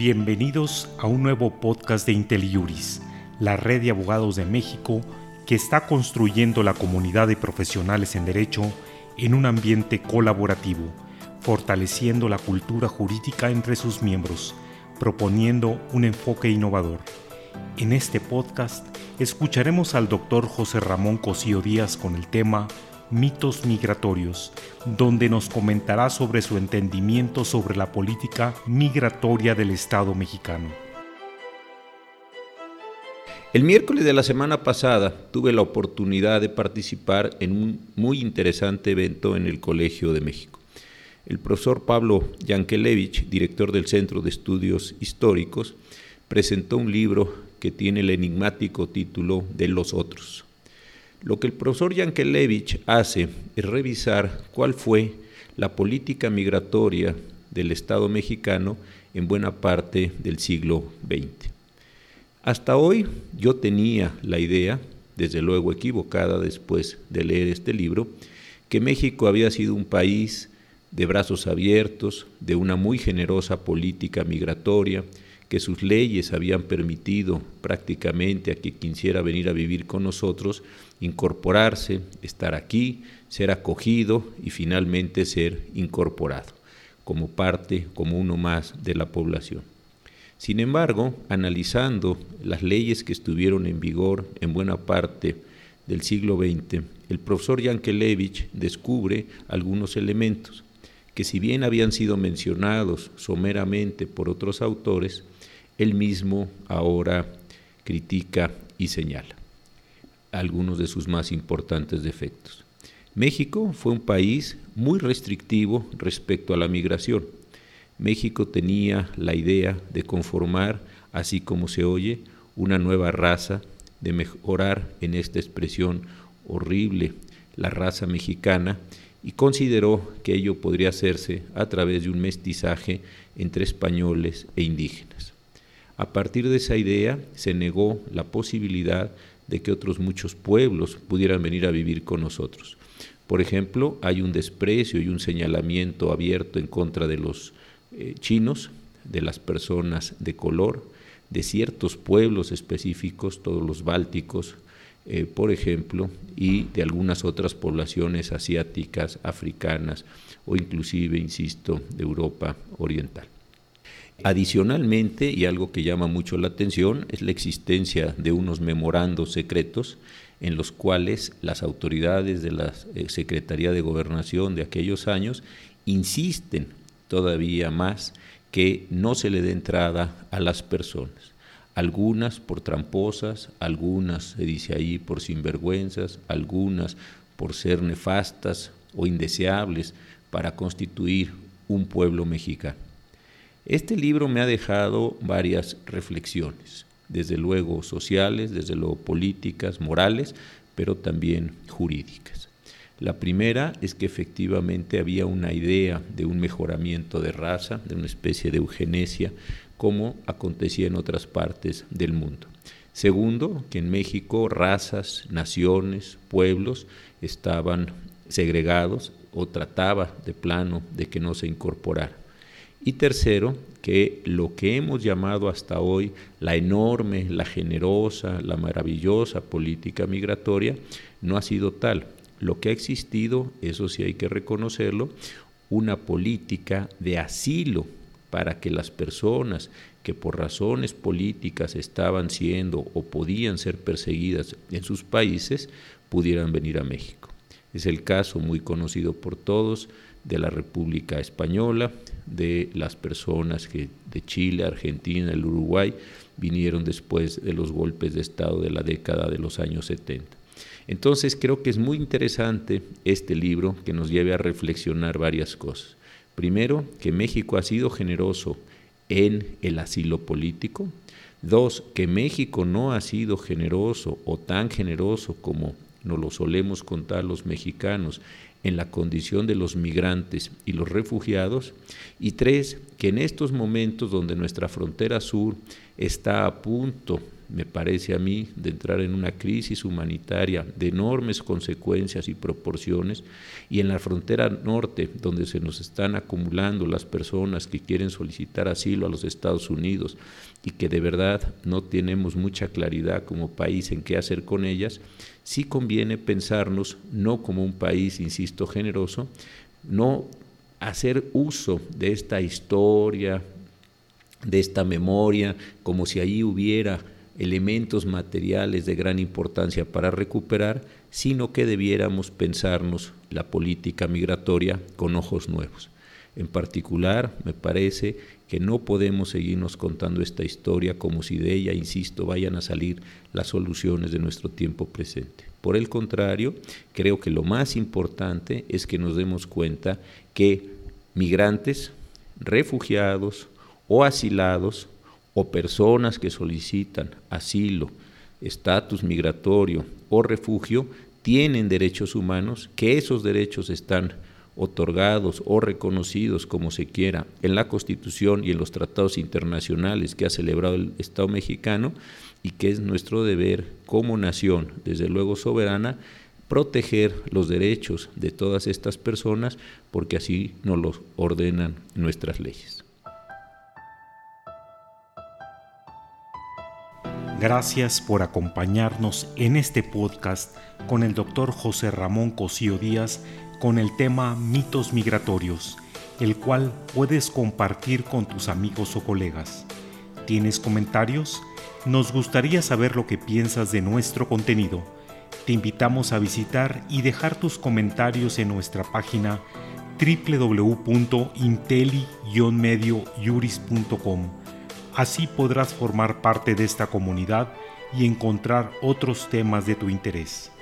Bienvenidos a un nuevo podcast de IntelliJuris, la red de abogados de México que está construyendo la comunidad de profesionales en derecho en un ambiente colaborativo, fortaleciendo la cultura jurídica entre sus miembros, proponiendo un enfoque innovador. En este podcast escucharemos al doctor José Ramón Cosío Díaz con el tema Mitos Migratorios, donde nos comentará sobre su entendimiento sobre la política migratoria del Estado mexicano. El miércoles de la semana pasada tuve la oportunidad de participar en un muy interesante evento en el Colegio de México. El profesor Pablo Yankelevich, director del Centro de Estudios Históricos, presentó un libro que tiene el enigmático título de Los Otros. Lo que el profesor Yankelevich hace es revisar cuál fue la política migratoria del Estado mexicano en buena parte del siglo XX. Hasta hoy yo tenía la idea, desde luego equivocada después de leer este libro, que México había sido un país de brazos abiertos, de una muy generosa política migratoria, que sus leyes habían permitido prácticamente a quien quisiera venir a vivir con nosotros incorporarse, estar aquí, ser acogido y finalmente ser incorporado como parte, como uno más de la población. Sin embargo, analizando las leyes que estuvieron en vigor en buena parte del siglo XX, el profesor Yankelevich descubre algunos elementos que si bien habían sido mencionados someramente por otros autores, él mismo ahora critica y señala algunos de sus más importantes defectos. México fue un país muy restrictivo respecto a la migración. México tenía la idea de conformar, así como se oye, una nueva raza, de mejorar en esta expresión horrible la raza mexicana y consideró que ello podría hacerse a través de un mestizaje entre españoles e indígenas. A partir de esa idea se negó la posibilidad de que otros muchos pueblos pudieran venir a vivir con nosotros. Por ejemplo, hay un desprecio y un señalamiento abierto en contra de los eh, chinos, de las personas de color, de ciertos pueblos específicos, todos los bálticos, eh, por ejemplo, y de algunas otras poblaciones asiáticas, africanas o inclusive, insisto, de Europa Oriental. Adicionalmente, y algo que llama mucho la atención, es la existencia de unos memorandos secretos en los cuales las autoridades de la eh, Secretaría de Gobernación de aquellos años insisten todavía más que no se le dé entrada a las personas. Algunas por tramposas, algunas, se dice ahí, por sinvergüenzas, algunas por ser nefastas o indeseables para constituir un pueblo mexicano. Este libro me ha dejado varias reflexiones, desde luego sociales, desde luego políticas, morales, pero también jurídicas. La primera es que efectivamente había una idea de un mejoramiento de raza, de una especie de eugenesia, como acontecía en otras partes del mundo. Segundo, que en México razas, naciones, pueblos estaban segregados o trataba de plano de que no se incorporaran. Y tercero, que lo que hemos llamado hasta hoy la enorme, la generosa, la maravillosa política migratoria no ha sido tal. Lo que ha existido, eso sí hay que reconocerlo, una política de asilo para que las personas que por razones políticas estaban siendo o podían ser perseguidas en sus países pudieran venir a México. Es el caso muy conocido por todos de la República Española, de las personas que de Chile, Argentina, el Uruguay vinieron después de los golpes de Estado de la década de los años 70. Entonces creo que es muy interesante este libro que nos lleve a reflexionar varias cosas. Primero, que México ha sido generoso en el asilo político. Dos, que México no ha sido generoso o tan generoso como nos lo solemos contar los mexicanos en la condición de los migrantes y los refugiados. Y tres, que en estos momentos donde nuestra frontera sur está a punto me parece a mí, de entrar en una crisis humanitaria de enormes consecuencias y proporciones, y en la frontera norte, donde se nos están acumulando las personas que quieren solicitar asilo a los Estados Unidos y que de verdad no tenemos mucha claridad como país en qué hacer con ellas, sí conviene pensarnos no como un país, insisto, generoso, no hacer uso de esta historia, de esta memoria, como si allí hubiera elementos materiales de gran importancia para recuperar, sino que debiéramos pensarnos la política migratoria con ojos nuevos. En particular, me parece que no podemos seguirnos contando esta historia como si de ella, insisto, vayan a salir las soluciones de nuestro tiempo presente. Por el contrario, creo que lo más importante es que nos demos cuenta que migrantes, refugiados o asilados o personas que solicitan asilo, estatus migratorio o refugio tienen derechos humanos, que esos derechos están otorgados o reconocidos, como se quiera, en la Constitución y en los tratados internacionales que ha celebrado el Estado mexicano y que es nuestro deber como nación, desde luego soberana, proteger los derechos de todas estas personas porque así nos los ordenan nuestras leyes. Gracias por acompañarnos en este podcast con el doctor José Ramón Cosío Díaz con el tema mitos migratorios, el cual puedes compartir con tus amigos o colegas. ¿Tienes comentarios? Nos gustaría saber lo que piensas de nuestro contenido. Te invitamos a visitar y dejar tus comentarios en nuestra página www.inteli-mediojuris.com. Así podrás formar parte de esta comunidad y encontrar otros temas de tu interés.